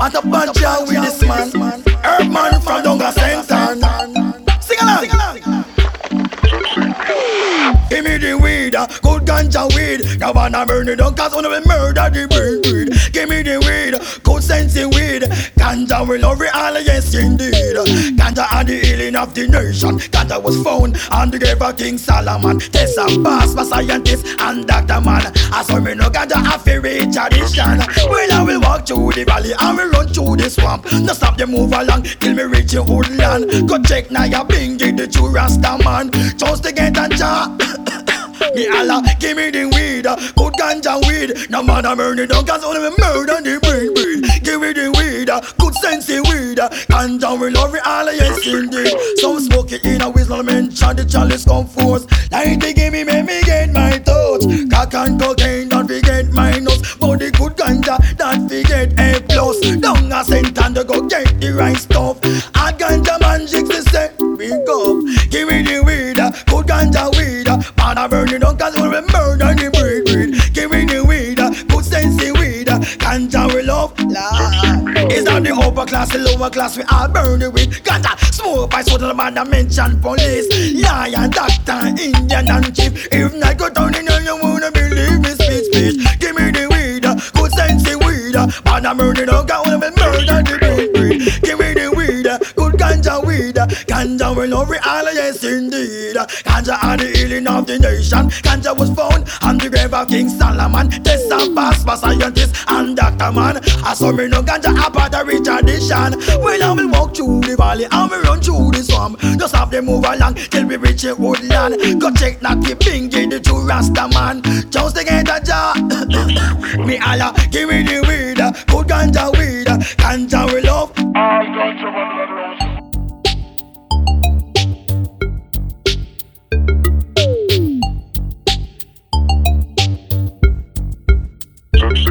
a bad job with this man. Herb man from Dunga Center. Sing along. Give me the weed, uh, good ganja weed. Wanna burn it down cause wanna murder the breed. Give me the weed, good sensing weed. Ganja will love it all, yes indeed. Ganja are the healing of the nation. Ganja was found on the grave of King Solomon. Test and pass for scientists and doctor man. I saw me no ganja a fairy tradition. Well will walk through the valley and we run through the swamp. No stop them move along till me reach your woodland. Go check now your bingy the true Rasta man. Just to get ganja. Me Allah, give me the weed, good ganja weed. No man a murder down, cause only me murder the breed, breed. Give me the weed, good sensey weed. Uh, ganja we love it all, yes indeed. Some smoke it in a whistle, mention the chalice come forth. Like they give me, make me get my thoughts. Cock and cocaine, right stuff. A ganja man jigs the set, big up. Give me the weed, uh, good ganja weed. uh, Man a burn it down cause we will murder the breed, breed. Give me the weed, uh, good sensey weed. uh, Ganja we love, Lord. It's not the upper class, the lower class, we all burn it with Ganja, smoke by soda, the man that mention police Lion, doctor, Indian and chief If not go down there, you wanna believe me, speech, speech Give me the weed, uh, good sensey weed uh, Man a burn it down cause we will murder the breed. Ganja uh, we love all, yes indeed. Ganja are the healing of the nation. Ganja was found on the grave of King Solomon. Test and pass for scientists and doctor man. I saw me no ganja a part of the tradition Well I will walk through the valley and we run through the swamp. Just have them move along till we reach the woodland. Go check not the bingy the true Rasta man. Just to get a jar Me Allah give me the weed. Uh, Good ganja weed. Uh, Ganja we